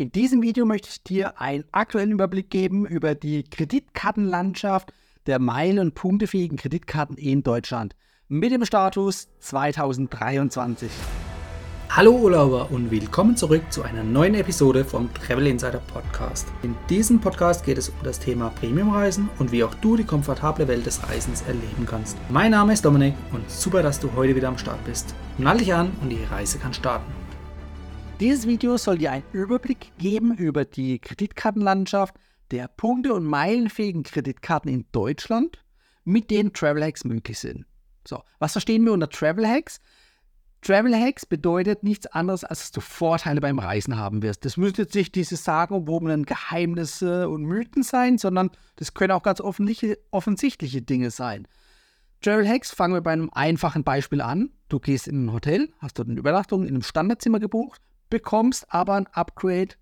In diesem Video möchte ich dir einen aktuellen Überblick geben über die Kreditkartenlandschaft der meilen- und punktefähigen Kreditkarten in Deutschland mit dem Status 2023. Hallo Urlauber und willkommen zurück zu einer neuen Episode vom Travel Insider Podcast. In diesem Podcast geht es um das Thema Premiumreisen und wie auch du die komfortable Welt des Reisens erleben kannst. Mein Name ist Dominik und super, dass du heute wieder am Start bist. Nall dich an und die Reise kann starten. Dieses Video soll dir einen Überblick geben über die Kreditkartenlandschaft der punkte- und meilenfähigen Kreditkarten in Deutschland, mit denen Travel Hacks möglich sind. So, was verstehen wir unter Travel Hacks? Travel Hacks bedeutet nichts anderes, als dass du Vorteile beim Reisen haben wirst. Das müssen jetzt nicht diese sagenumwobenen Geheimnisse und Mythen sein, sondern das können auch ganz offensichtliche Dinge sein. Travel Hacks fangen wir bei einem einfachen Beispiel an. Du gehst in ein Hotel, hast dort eine Übernachtung in einem Standardzimmer gebucht, bekommst aber ein Upgrade,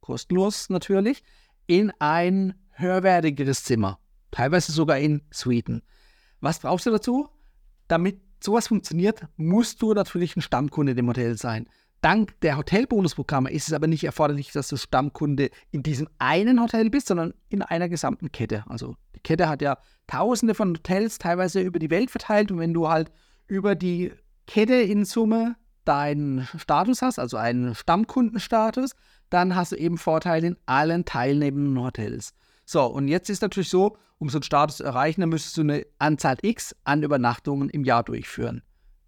kostenlos natürlich, in ein höherwertigeres Zimmer. Teilweise sogar in Suiten. Was brauchst du dazu? Damit sowas funktioniert, musst du natürlich ein Stammkunde in dem Hotel sein. Dank der Hotelbonusprogramme ist es aber nicht erforderlich, dass du Stammkunde in diesem einen Hotel bist, sondern in einer gesamten Kette. Also die Kette hat ja tausende von Hotels teilweise über die Welt verteilt und wenn du halt über die Kette in Summe deinen Status hast, also einen Stammkundenstatus, dann hast du eben Vorteile in allen teilnehmenden Hotels. So, und jetzt ist natürlich so, um so einen Status zu erreichen, dann müsstest du eine Anzahl X an Übernachtungen im Jahr durchführen.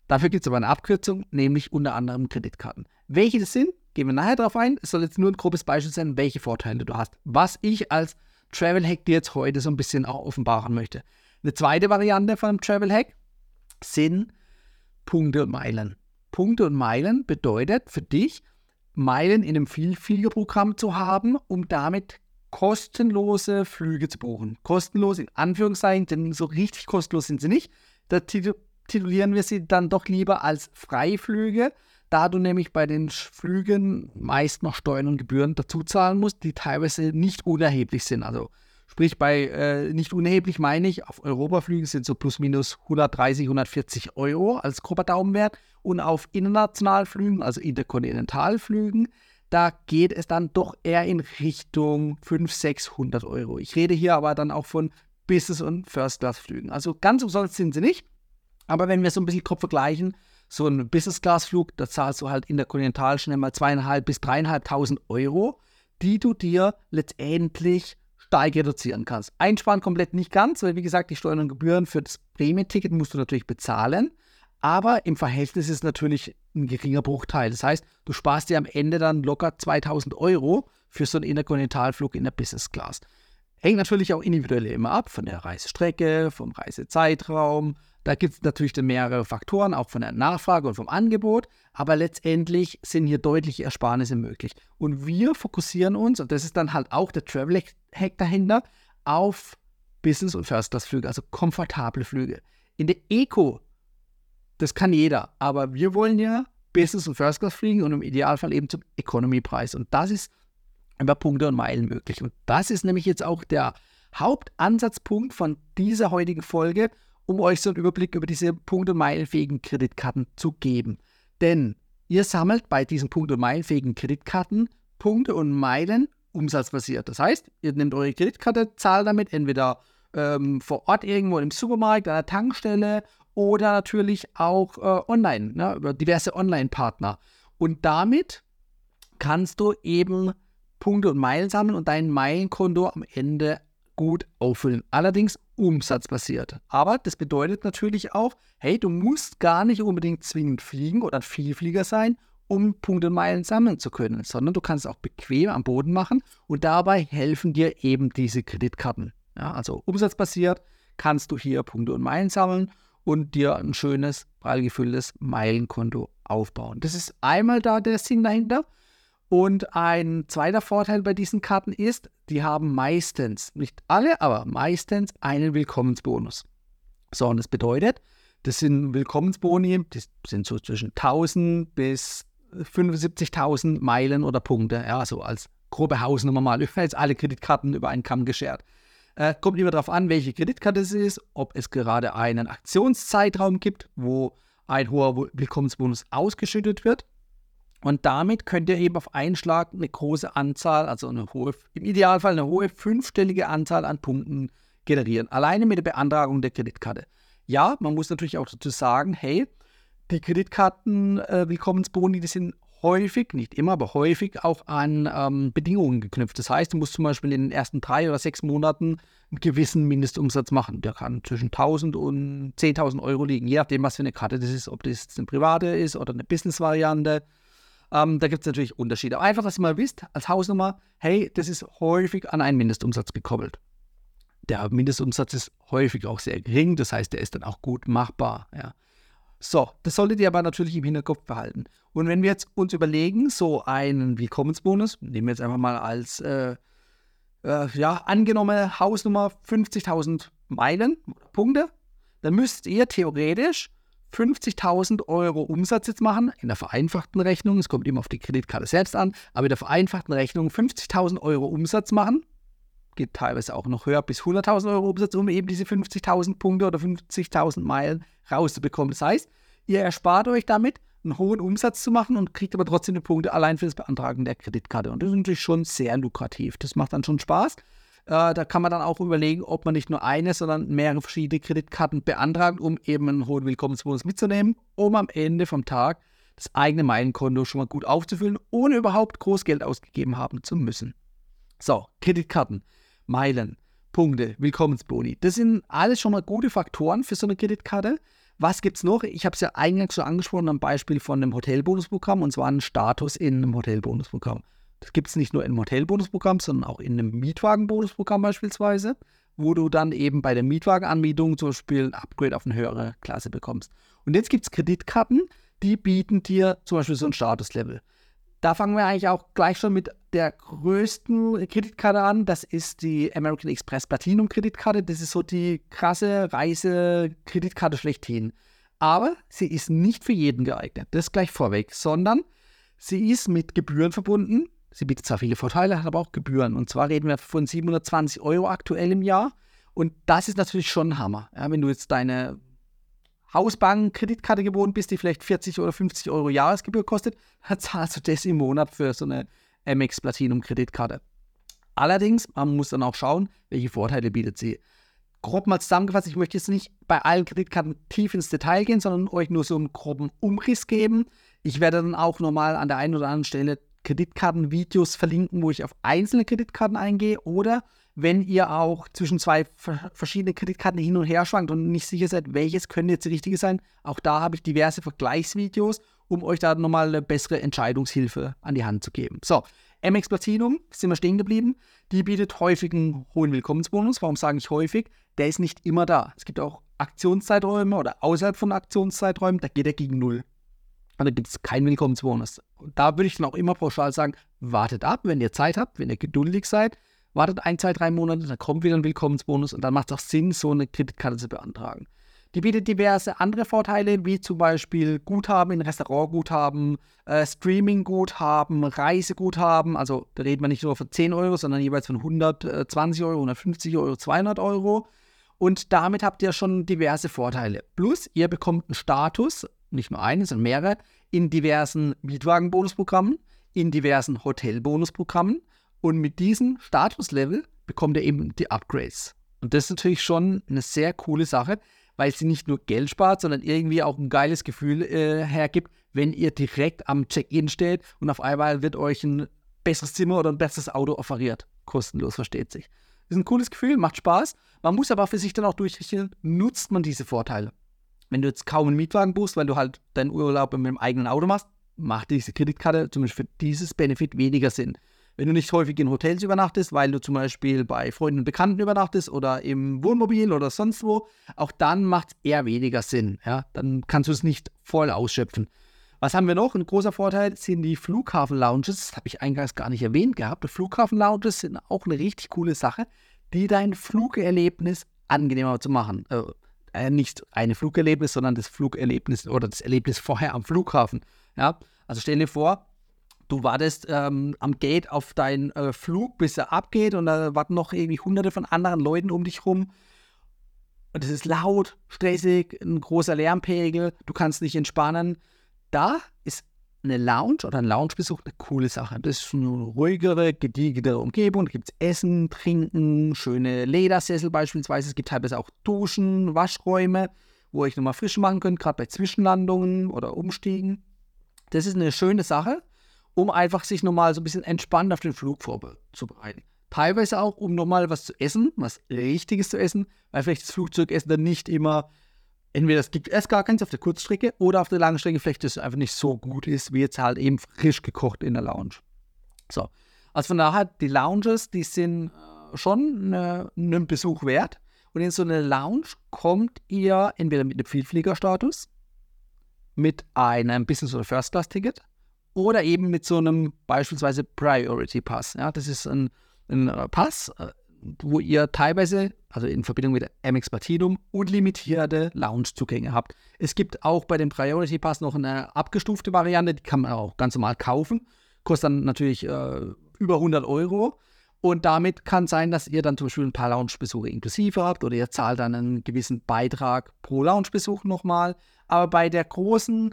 Dafür gibt es aber eine Abkürzung, nämlich unter anderem Kreditkarten. Welche das sind, gehen wir nachher drauf ein. Es soll jetzt nur ein grobes Beispiel sein, welche Vorteile du hast. Was ich als Travel Hack dir jetzt heute so ein bisschen auch offenbaren möchte. Eine zweite Variante von einem Travel Hack sind Punkte und Meilen. Punkte und Meilen bedeutet für dich, Meilen in einem Vielfliegerprogramm zu haben, um damit kostenlose Flüge zu buchen. Kostenlos in Anführungszeichen, denn so richtig kostenlos sind sie nicht. Da titulieren wir sie dann doch lieber als Freiflüge, da du nämlich bei den Flügen meist noch Steuern und Gebühren dazu zahlen musst, die teilweise nicht unerheblich sind. Also Sprich, bei äh, nicht unerheblich meine ich, auf Europaflügen sind so plus minus 130, 140 Euro als grober Daumenwert. Und auf Internationalflügen, also Interkontinentalflügen, da geht es dann doch eher in Richtung 500, 600 Euro. Ich rede hier aber dann auch von Business- und First-Class-Flügen. Also ganz umsonst sind sie nicht. Aber wenn wir so ein bisschen grob vergleichen, so ein Business-Class-Flug, da zahlst du halt interkontinental schnell mal zweieinhalb bis dreieinhalbtausend Euro, die du dir letztendlich stark reduzieren kannst. Einsparen komplett nicht ganz, weil wie gesagt, die Steuern und Gebühren für das Prämienticket musst du natürlich bezahlen. Aber im Verhältnis ist es natürlich ein geringer Bruchteil. Das heißt, du sparst dir am Ende dann locker 2000 Euro für so einen Interkontinentalflug in der Business Class. Hängt natürlich auch individuell immer ab von der Reisestrecke, vom Reisezeitraum, da gibt es natürlich mehrere Faktoren, auch von der Nachfrage und vom Angebot, aber letztendlich sind hier deutliche Ersparnisse möglich. Und wir fokussieren uns, und das ist dann halt auch der Travel-Hack dahinter, auf Business- und First-Class-Flüge, also komfortable Flüge. In der Eco, das kann jeder, aber wir wollen ja Business- und First-Class fliegen und im Idealfall eben zum Economy-Preis. Und das ist über Punkte und Meilen möglich. Und das ist nämlich jetzt auch der Hauptansatzpunkt von dieser heutigen Folge um euch so einen Überblick über diese Punkt- und Meilenfähigen Kreditkarten zu geben. Denn ihr sammelt bei diesen Punkt- und Meilenfähigen Kreditkarten Punkte und Meilen umsatzbasiert. Das heißt, ihr nehmt eure Kreditkarte, zahlt damit entweder ähm, vor Ort irgendwo im Supermarkt, an der Tankstelle oder natürlich auch äh, online, ne, über diverse Online-Partner. Und damit kannst du eben Punkte und Meilen sammeln und dein Meilenkonto am Ende gut auffüllen. Allerdings umsatzbasiert. Aber das bedeutet natürlich auch, hey, du musst gar nicht unbedingt zwingend fliegen oder ein Vielflieger sein, um Punkte und Meilen sammeln zu können, sondern du kannst es auch bequem am Boden machen und dabei helfen dir eben diese Kreditkarten. Ja, also umsatzbasiert kannst du hier Punkte und Meilen sammeln und dir ein schönes, prall gefülltes Meilenkonto aufbauen. Das ist einmal da der Sinn dahinter. Und ein zweiter Vorteil bei diesen Karten ist, die haben meistens, nicht alle, aber meistens einen Willkommensbonus. So, und das bedeutet, das sind Willkommensboni, die sind so zwischen 1000 bis 75.000 Meilen oder Punkte, ja, so als grobe Hausnummer mal, jetzt alle Kreditkarten über einen Kamm geschert. Äh, kommt immer darauf an, welche Kreditkarte es ist, ob es gerade einen Aktionszeitraum gibt, wo ein hoher Willkommensbonus ausgeschüttet wird Und damit könnt ihr eben auf einen Schlag eine große Anzahl, also eine hohe, im Idealfall eine hohe fünfstellige Anzahl an Punkten generieren. Alleine mit der Beantragung der Kreditkarte. Ja, man muss natürlich auch dazu sagen, hey, die Kreditkarten-Willkommensboni, äh, die sind häufig, nicht immer, aber häufig auch an ähm, Bedingungen geknüpft. Das heißt, du musst zum Beispiel in den ersten drei oder sechs Monaten einen gewissen Mindestumsatz machen. Der kann zwischen 1000 und 10.000 Euro liegen, je nachdem, was für eine Karte das ist, ob das eine private ist oder eine Business-Variante. Ähm, da gibt es natürlich Unterschiede. Aber einfach, dass ihr mal wisst, als Hausnummer, hey, das ist häufig an einen Mindestumsatz gekoppelt. Der Mindestumsatz ist häufig auch sehr gering, das heißt, der ist dann auch gut machbar. Ja. So, das solltet ihr aber natürlich im Hinterkopf behalten. Und wenn wir jetzt uns überlegen, so einen Willkommensbonus, nehmen wir jetzt einfach mal als äh, äh, ja, angenommene Hausnummer 50.000 Meilen oder Punkte, dann müsst ihr theoretisch 50.000 Euro Umsatz jetzt machen in der vereinfachten Rechnung. Es kommt immer auf die Kreditkarte selbst an, aber in der vereinfachten Rechnung 50.000 Euro Umsatz machen. Geht teilweise auch noch höher bis 100.000 Euro Umsatz, um eben diese 50.000 Punkte oder 50.000 Meilen rauszubekommen. Das heißt, ihr erspart euch damit einen hohen Umsatz zu machen und kriegt aber trotzdem die Punkte allein für das Beantragen der Kreditkarte. Und das ist natürlich schon sehr lukrativ. Das macht dann schon Spaß. Äh, da kann man dann auch überlegen, ob man nicht nur eine, sondern mehrere verschiedene Kreditkarten beantragt, um eben einen hohen Willkommensbonus mitzunehmen, um am Ende vom Tag das eigene Meilenkonto schon mal gut aufzufüllen, ohne überhaupt groß Geld ausgegeben haben zu müssen. So, Kreditkarten, Meilen, Punkte, Willkommensboni. Das sind alles schon mal gute Faktoren für so eine Kreditkarte. Was gibt es noch? Ich habe es ja eingangs schon angesprochen am Beispiel von einem Hotelbonusprogramm und zwar einen Status in einem Hotelbonusprogramm. Das gibt es nicht nur im Hotelbonusprogramm, sondern auch in einem Mietwagenbonusprogramm beispielsweise, wo du dann eben bei der Mietwagenanmietung zum Beispiel ein Upgrade auf eine höhere Klasse bekommst. Und jetzt gibt es Kreditkarten, die bieten dir zum Beispiel so ein Statuslevel. Da fangen wir eigentlich auch gleich schon mit der größten Kreditkarte an. Das ist die American Express Platinum Kreditkarte. Das ist so die krasse Reisekreditkarte schlechthin. Aber sie ist nicht für jeden geeignet. Das gleich vorweg, sondern sie ist mit Gebühren verbunden. Sie bietet zwar viele Vorteile, hat aber auch Gebühren. Und zwar reden wir von 720 Euro aktuell im Jahr. Und das ist natürlich schon ein Hammer. Ja, wenn du jetzt deine Hausbank-Kreditkarte gewohnt bist, die vielleicht 40 oder 50 Euro Jahresgebühr kostet, dann zahlst du das im Monat für so eine MX Platinum-Kreditkarte. Allerdings, man muss dann auch schauen, welche Vorteile bietet sie. Grob mal zusammengefasst, ich möchte jetzt nicht bei allen Kreditkarten tief ins Detail gehen, sondern euch nur so einen groben Umriss geben. Ich werde dann auch nochmal an der einen oder anderen Stelle Kreditkartenvideos verlinken, wo ich auf einzelne Kreditkarten eingehe oder wenn ihr auch zwischen zwei verschiedene Kreditkarten hin und her schwankt und nicht sicher seid, welches könnte jetzt die richtige sein. Auch da habe ich diverse Vergleichsvideos, um euch da nochmal eine bessere Entscheidungshilfe an die Hand zu geben. So, MX Platinum, sind wir stehen geblieben. Die bietet häufig einen hohen Willkommensbonus. Warum sage ich häufig? Der ist nicht immer da. Es gibt auch Aktionszeiträume oder außerhalb von Aktionszeiträumen, da geht er gegen Null. Und da gibt es keinen Willkommensbonus. Und da würde ich dann auch immer pauschal sagen, wartet ab, wenn ihr Zeit habt, wenn ihr geduldig seid, wartet ein, zwei, drei Monate, dann kommt wieder ein Willkommensbonus und dann macht es auch Sinn, so eine Kreditkarte zu beantragen. Die bietet diverse andere Vorteile, wie zum Beispiel Guthaben in Restaurantguthaben, äh, Streamingguthaben, Reiseguthaben. Also da reden wir nicht nur von 10 Euro, sondern jeweils von 120 Euro, 150 Euro, 200 Euro. Und damit habt ihr schon diverse Vorteile. Plus, ihr bekommt einen Status, nicht nur einen, sondern mehrere, in diversen Mietwagenbonusprogrammen, in diversen Hotelbonusprogrammen und mit diesem Statuslevel bekommt ihr eben die Upgrades. Und das ist natürlich schon eine sehr coole Sache, weil sie nicht nur Geld spart, sondern irgendwie auch ein geiles Gefühl äh, hergibt, wenn ihr direkt am Check-in steht und auf einmal wird euch ein besseres Zimmer oder ein besseres Auto offeriert. Kostenlos, versteht sich. Ist ein cooles Gefühl, macht Spaß. Man muss aber für sich dann auch durchrechnen, nutzt man diese Vorteile. Wenn du jetzt kaum einen Mietwagen buchst, weil du halt deinen Urlaub mit dem eigenen Auto machst, macht diese Kreditkarte zumindest für dieses Benefit weniger Sinn. Wenn du nicht häufig in Hotels übernachtest, weil du zum Beispiel bei Freunden und Bekannten übernachtest oder im Wohnmobil oder sonst wo, auch dann macht es eher weniger Sinn. Ja? Dann kannst du es nicht voll ausschöpfen. Was haben wir noch? Ein großer Vorteil sind die Flughafen-Lounges. Das habe ich eingangs gar nicht erwähnt gehabt. Flughafen-Lounges sind auch eine richtig coole Sache, die dein Flugerlebnis angenehmer zu machen. Äh, äh, nicht ein Flugerlebnis, sondern das Flugerlebnis oder das Erlebnis vorher am Flughafen. Ja? Also stell dir vor, du wartest ähm, am Gate auf deinen äh, Flug, bis er abgeht und da warten noch irgendwie hunderte von anderen Leuten um dich rum. Und es ist laut, stressig, ein großer Lärmpegel, du kannst nicht entspannen. Da ist eine Lounge oder ein Loungebesuch eine coole Sache. Das ist eine ruhigere, gediegenere Umgebung. Da gibt es Essen, Trinken, schöne Ledersessel beispielsweise. Es gibt teilweise auch Duschen, Waschräume, wo ihr euch nochmal frisch machen könnt, gerade bei Zwischenlandungen oder Umstiegen. Das ist eine schöne Sache, um einfach sich nochmal so ein bisschen entspannt auf den Flug vorzubereiten. Teilweise auch, um nochmal was zu essen, was Richtiges zu essen, weil vielleicht das Flugzeugessen dann nicht immer entweder es gibt erst gar keins auf der Kurzstrecke oder auf der Langstrecke vielleicht das einfach nicht so gut ist, wie jetzt halt eben frisch gekocht in der Lounge. So, also von daher, die Lounges, die sind äh, schon äh, einen Besuch wert. Und in so eine Lounge kommt ihr entweder mit einem Vielfliegerstatus, mit einem Business- oder First-Class-Ticket oder eben mit so einem beispielsweise Priority Pass. Ja, das ist ein, ein äh, Pass, wo ihr teilweise, also in Verbindung mit Amex Platinum, unlimitierte Lounge-Zugänge habt. Es gibt auch bei dem Priority Pass noch eine abgestufte Variante, die kann man auch ganz normal kaufen. Kostet dann natürlich äh, über 100 Euro. Und damit kann sein, dass ihr dann zum Beispiel ein paar Lounge-Besuche inklusive habt oder ihr zahlt dann einen gewissen Beitrag pro Lounge-Besuch nochmal. Aber bei der großen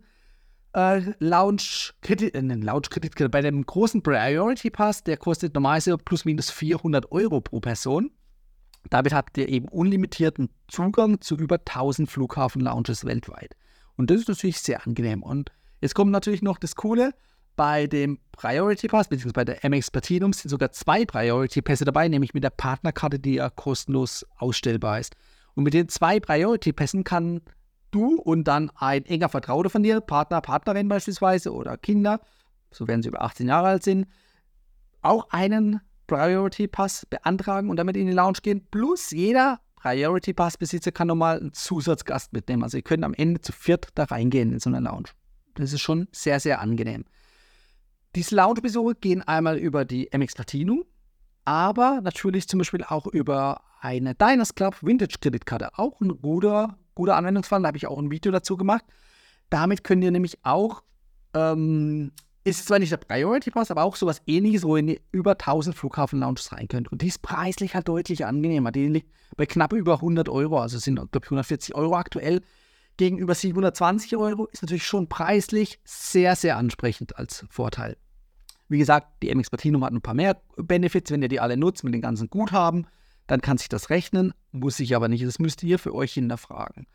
äh, Lounge-Kredit, äh, Lounge-Kredit, bei dem großen Priority Pass, der kostet normalerweise plus minus 400 Euro pro Person. Damit habt ihr eben unlimitierten Zugang zu über 1000 Flughafen-Lounges weltweit. Und das ist natürlich sehr angenehm. Und jetzt kommt natürlich noch das Coole, bei dem Priority Pass, beziehungsweise bei der MX Platinum sind sogar zwei Priority Pässe dabei, nämlich mit der Partnerkarte, die ja kostenlos ausstellbar ist. Und mit den zwei Priority Pässen kann du und dann ein enger Vertrauter von dir, Partner, Partnerin beispielsweise oder Kinder, so werden sie über 18 Jahre alt sind, auch einen Priority Pass beantragen und damit in die Lounge gehen. Plus jeder Priority Pass Besitzer kann nochmal einen Zusatzgast mitnehmen. Also ihr könnt am Ende zu viert da reingehen in so eine Lounge. Das ist schon sehr, sehr angenehm. Diese Lounge-Besuche gehen einmal über die MX Platinum, aber natürlich zum Beispiel auch über eine Diners Club Vintage Kreditkarte. Auch ein guter guter Anwendungsfall, da habe ich auch ein Video dazu gemacht. Damit könnt ihr nämlich auch, ähm, ist zwar nicht der Priority Pass, aber auch sowas ähnliches, wo ihr über 1000 Flughafen-Lounges rein könnt. Und die ist preislich halt deutlich angenehmer. Die liegt bei knapp über 100 Euro, also sind, glaube ich, 140 Euro aktuell. Gegenüber 720 Euro ist natürlich schon preislich sehr, sehr ansprechend als Vorteil. Wie gesagt, die MX Platinum hat ein paar mehr Benefits, wenn ihr die alle nutzt mit den ganzen Guthaben dann kann sich das rechnen, muss ich aber nicht. Das müsst ihr für euch hinterfragen.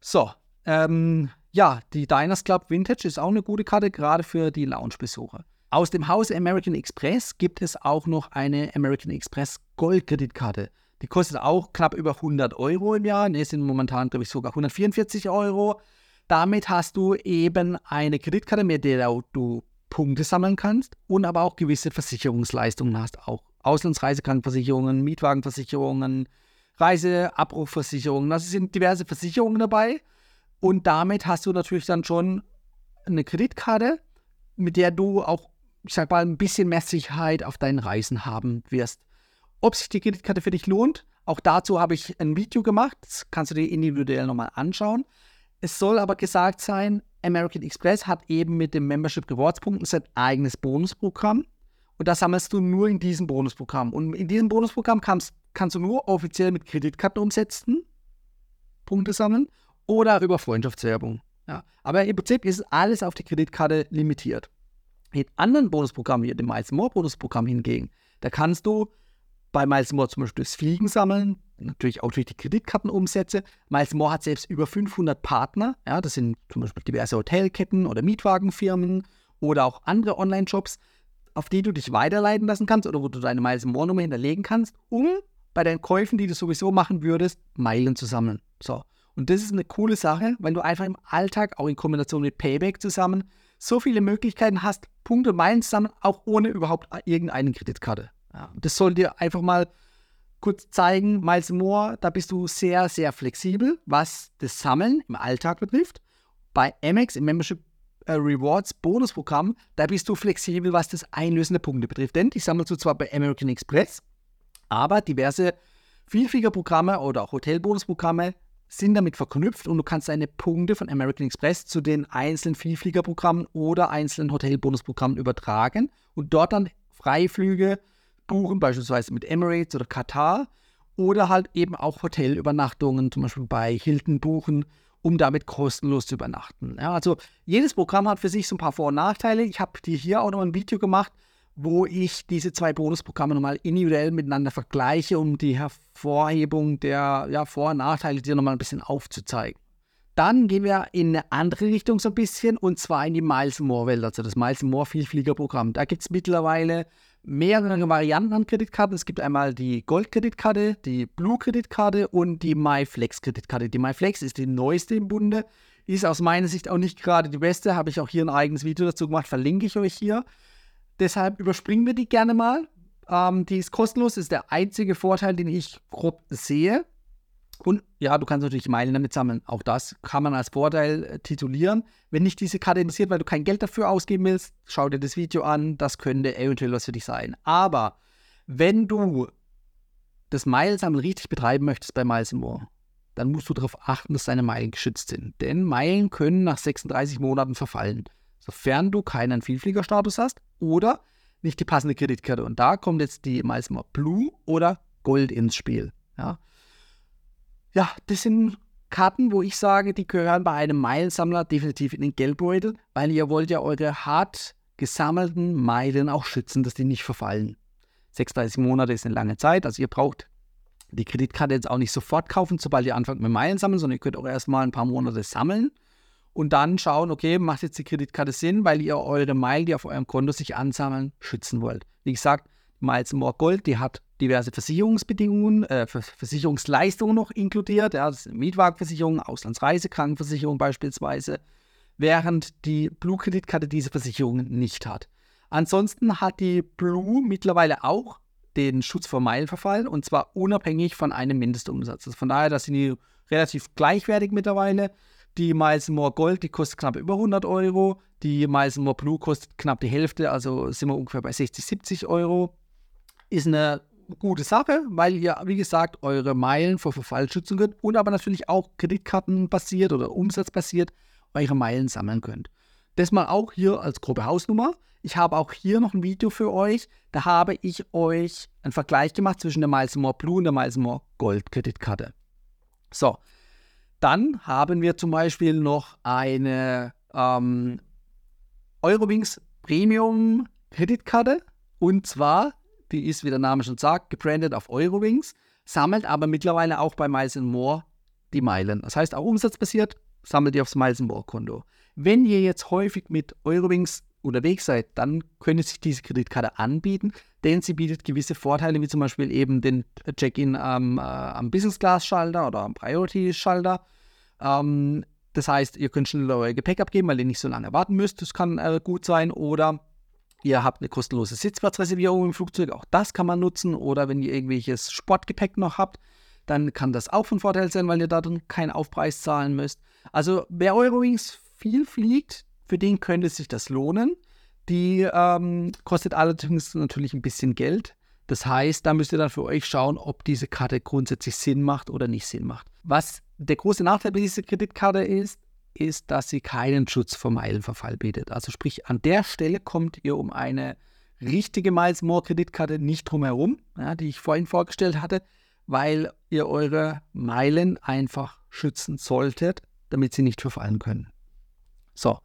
So, ähm, ja, die Diners Club Vintage ist auch eine gute Karte, gerade für die Lounge-Besucher. Aus dem Hause American Express gibt es auch noch eine American Express Gold-Kreditkarte. Die kostet auch knapp über 100 Euro im Jahr. Ne, sind momentan, glaube ich, sogar 144 Euro. Damit hast du eben eine Kreditkarte, mit der du Punkte sammeln kannst und aber auch gewisse Versicherungsleistungen hast. Auch Auslandsreisekrankenversicherungen, Mietwagenversicherungen, Reiseabbruchversicherungen. Also sind diverse Versicherungen dabei. Und damit hast du natürlich dann schon eine Kreditkarte, mit der du auch, ich sag mal, ein bisschen mehr Sicherheit auf deinen Reisen haben wirst. Ob sich die Kreditkarte für dich lohnt, auch dazu habe ich ein Video gemacht. Das kannst du dir individuell nochmal anschauen. Es soll aber gesagt sein, American Express hat eben mit dem Membership Rewards Punkten sein eigenes Bonusprogramm. Und das sammelst du nur in diesem Bonusprogramm. Und in diesem Bonusprogramm kannst, kannst du nur offiziell mit Kreditkarten umsetzen, Punkte sammeln oder über Freundschaftswerbung. Ja. Aber im Prinzip ist alles auf die Kreditkarte limitiert. In anderen Bonusprogrammen, wie dem Miles More Bonusprogramm hingegen, da kannst du bei Miles More zum Beispiel das Fliegen sammeln, natürlich auch durch die Kreditkartenumsätze. Miles More hat selbst über 500 Partner. Ja, das sind zum Beispiel diverse Hotelketten oder Mietwagenfirmen oder auch andere Online-Shops auf die du dich weiterleiten lassen kannst oder wo du deine Miles More Nummer hinterlegen kannst, um bei deinen Käufen, die du sowieso machen würdest, Meilen zu sammeln. So. Und das ist eine coole Sache, weil du einfach im Alltag, auch in Kombination mit Payback zusammen, so viele Möglichkeiten hast, Punkte, Meilen zu sammeln, auch ohne überhaupt irgendeine Kreditkarte. Ja, das soll dir einfach mal kurz zeigen, Miles More, da bist du sehr, sehr flexibel, was das Sammeln im Alltag betrifft. Bei Amex im Membership Rewards Bonusprogramm, da bist du flexibel, was das Einlösen der Punkte betrifft. Denn die sammelst du zwar bei American Express, aber diverse Vielfliegerprogramme oder auch Hotelbonusprogramme sind damit verknüpft und du kannst deine Punkte von American Express zu den einzelnen Vielfliegerprogrammen oder einzelnen Hotelbonusprogrammen übertragen und dort dann Freiflüge buchen, beispielsweise mit Emirates oder Katar oder halt eben auch Hotelübernachtungen, zum Beispiel bei Hilton buchen um damit kostenlos zu übernachten. Ja, also jedes Programm hat für sich so ein paar Vor- und Nachteile. Ich habe dir hier auch noch ein Video gemacht, wo ich diese zwei Bonusprogramme nochmal individuell miteinander vergleiche, um die Hervorhebung der ja, Vor- und Nachteile dir nochmal ein bisschen aufzuzeigen. Dann gehen wir in eine andere Richtung so ein bisschen und zwar in die Miles More Welt, also das Miles More Vielfliegerprogramm. Da gibt es mittlerweile mehrere Varianten an Kreditkarten. Es gibt einmal die Gold-Kreditkarte, die Blue-Kreditkarte und die MyFlex-Kreditkarte. Die MyFlex ist die neueste im Bunde, ist aus meiner Sicht auch nicht gerade die beste. Habe ich auch hier ein eigenes Video dazu gemacht, verlinke ich euch hier. Deshalb überspringen wir die gerne mal. Ähm, die ist kostenlos, ist der einzige Vorteil, den ich grob sehe. Und ja, du kannst natürlich Meilen damit sammeln. Auch das kann man als Vorteil äh, titulieren. Wenn dich diese Karte interessiert, weil du kein Geld dafür ausgeben willst, schau dir das Video an. Das könnte eventuell was für dich sein. Aber wenn du das Meilensammeln richtig betreiben möchtest bei Miles More, dann musst du darauf achten, dass deine Meilen geschützt sind. Denn Meilen können nach 36 Monaten verfallen, sofern du keinen Vielfliegerstatus hast oder nicht die passende Kreditkarte. Und da kommt jetzt die Miles More Blue oder Gold ins Spiel. Ja ja, das sind Karten, wo ich sage, die gehören bei einem Meilensammler definitiv in den Geldbeutel, weil ihr wollt ja eure hart gesammelten Meilen auch schützen, dass die nicht verfallen. 36 Monate ist eine lange Zeit, also ihr braucht die Kreditkarte jetzt auch nicht sofort kaufen, sobald ihr anfangt mit Meilen sammeln, sondern ihr könnt auch erstmal ein paar Monate sammeln und dann schauen, okay, macht jetzt die Kreditkarte Sinn, weil ihr eure Meilen, die auf eurem Konto sich ansammeln, schützen wollt. Wie gesagt, Miles More Gold, die hat diverse Versicherungsbedingungen, äh, Versicherungsleistungen noch inkludiert, ja, das sind Mietwagenversicherung, Auslandsreisekrankenversicherung beispielsweise, während die Blue-Kreditkarte diese Versicherungen nicht hat. Ansonsten hat die Blue mittlerweile auch den Schutz vor Meilenverfall und zwar unabhängig von einem Mindestumsatz. Also von daher, da sind die relativ gleichwertig mittlerweile. Die Miles More Gold, die kostet knapp über 100 Euro. Die Miles More Blue kostet knapp die Hälfte, also sind wir ungefähr bei 60, 70 Euro. Ist eine gute Sache, weil ihr, wie gesagt, eure Meilen vor Verfall schützen könnt und aber natürlich auch kreditkartenbasiert oder umsatzbasiert eure Meilen sammeln könnt. Das mal auch hier als grobe Hausnummer. Ich habe auch hier noch ein Video für euch. Da habe ich euch einen Vergleich gemacht zwischen der Miles More Blue und der Miles More Gold Kreditkarte. So, dann haben wir zum Beispiel noch eine ähm, Eurowings Premium Kreditkarte und zwar die ist, wie der Name schon sagt, gebrandet auf Eurowings, sammelt aber mittlerweile auch bei Miles More die Meilen. Das heißt, auch umsatzbasiert sammelt ihr aufs Miles More Konto. Wenn ihr jetzt häufig mit Eurowings unterwegs seid, dann könnte sich diese Kreditkarte anbieten, denn sie bietet gewisse Vorteile, wie zum Beispiel eben den Check-in am, äh, am Business Class Schalter oder am Priority Schalter. Ähm, das heißt, ihr könnt schneller euer Gepäck abgeben, weil ihr nicht so lange warten müsst. Das kann äh, gut sein. Oder Ihr habt eine kostenlose Sitzplatzreservierung im Flugzeug, auch das kann man nutzen. Oder wenn ihr irgendwelches Sportgepäck noch habt, dann kann das auch von Vorteil sein, weil ihr da dann keinen Aufpreis zahlen müsst. Also wer Eurowings viel fliegt, für den könnte sich das lohnen. Die ähm, kostet allerdings natürlich ein bisschen Geld. Das heißt, da müsst ihr dann für euch schauen, ob diese Karte grundsätzlich Sinn macht oder nicht Sinn macht. Was der große Nachteil bei dieser Kreditkarte ist, ist, dass sie keinen Schutz vor Meilenverfall bietet. Also sprich, an der Stelle kommt ihr um eine richtige Miles More Kreditkarte nicht drum herum, ja, die ich vorhin vorgestellt hatte, weil ihr eure Meilen einfach schützen solltet, damit sie nicht verfallen können. So,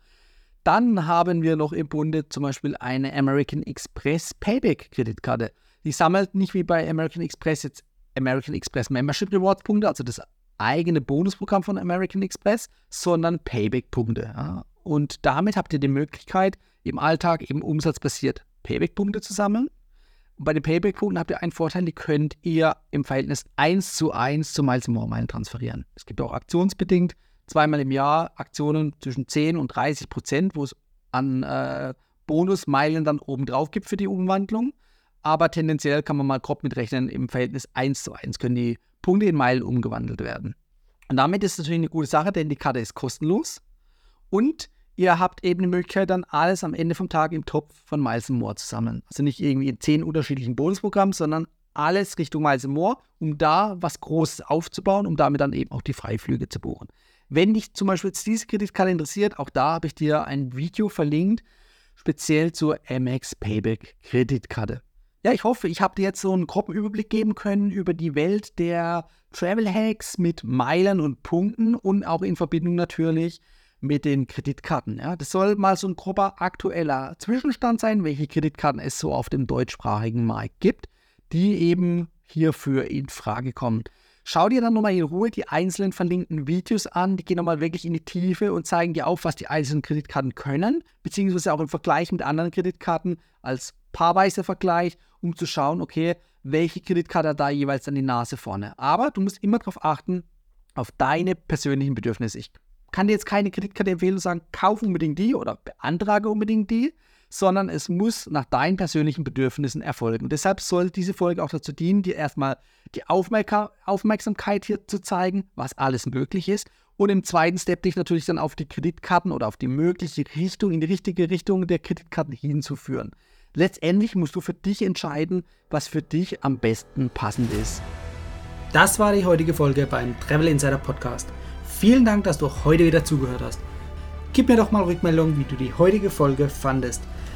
dann haben wir noch im Bunde zum Beispiel eine American Express Payback Kreditkarte. Die sammelt nicht wie bei American Express jetzt American Express Membership Rewards Punkte, also das eigene Bonusprogramm von American Express, sondern Payback-Punkte. Ja. Und damit habt ihr die Möglichkeit, im Alltag eben umsatzbasiert Payback-Punkte zu sammeln. Und bei den Payback-Punkten habt ihr einen Vorteil, die könnt ihr im Verhältnis 1 zu 1 zu Miles More Meilen transferieren. Es gibt auch aktionsbedingt zweimal im Jahr Aktionen zwischen 10 und 30 Prozent, wo es an äh, Bonusmeilen dann obendrauf gibt für die Umwandlung. Aber tendenziell kann man mal grob mitrechnen, im Verhältnis 1 zu 1 können die Punkte in Meilen umgewandelt werden. Und damit ist es natürlich eine gute Sache, denn die Karte ist kostenlos und ihr habt eben die Möglichkeit, dann alles am Ende vom Tag im Topf von Miles More zu sammeln. Also nicht irgendwie in zehn unterschiedlichen Bonusprogrammen, sondern alles Richtung Miles More, um da was Großes aufzubauen, um damit dann eben auch die Freiflüge zu buchen. Wenn dich zum Beispiel diese Kreditkarte interessiert, auch da habe ich dir ein Video verlinkt, speziell zur MX Payback Kreditkarte. Ja, ich hoffe, ich habe dir jetzt so einen groben Überblick geben können über die Welt der Travel Hacks mit Meilen und Punkten und auch in Verbindung natürlich mit den Kreditkarten. Ja. Das soll mal so ein grober aktueller Zwischenstand sein, welche Kreditkarten es so auf dem deutschsprachigen Markt gibt, die eben hierfür in Frage kommen. Schau dir dann nochmal in Ruhe die einzelnen verlinkten Videos an. Die gehen nochmal wirklich in die Tiefe und zeigen dir auf, was die einzelnen Kreditkarten können, beziehungsweise auch im Vergleich mit anderen Kreditkarten als paarweise Vergleich, um zu schauen, okay, welche Kreditkarte hat da jeweils an die Nase vorne. Aber du musst immer darauf achten, auf deine persönlichen Bedürfnisse. Ich kann dir jetzt keine Kreditkarte empfehlen und sagen, kauf unbedingt die oder beantrage unbedingt die, sondern es muss nach deinen persönlichen Bedürfnissen erfolgen. Deshalb soll diese Folge auch dazu dienen, dir erstmal die Aufmerksamkeit hier zu zeigen, was alles möglich ist. Und im zweiten Step dich natürlich dann auf die Kreditkarten oder auf die mögliche Richtung, in die richtige Richtung der Kreditkarten hinzuführen. Letztendlich musst du für dich entscheiden, was für dich am besten passend ist. Das war die heutige Folge beim Travel Insider Podcast. Vielen Dank, dass du heute wieder zugehört hast. Gib mir doch mal Rückmeldung, wie du die heutige Folge fandest.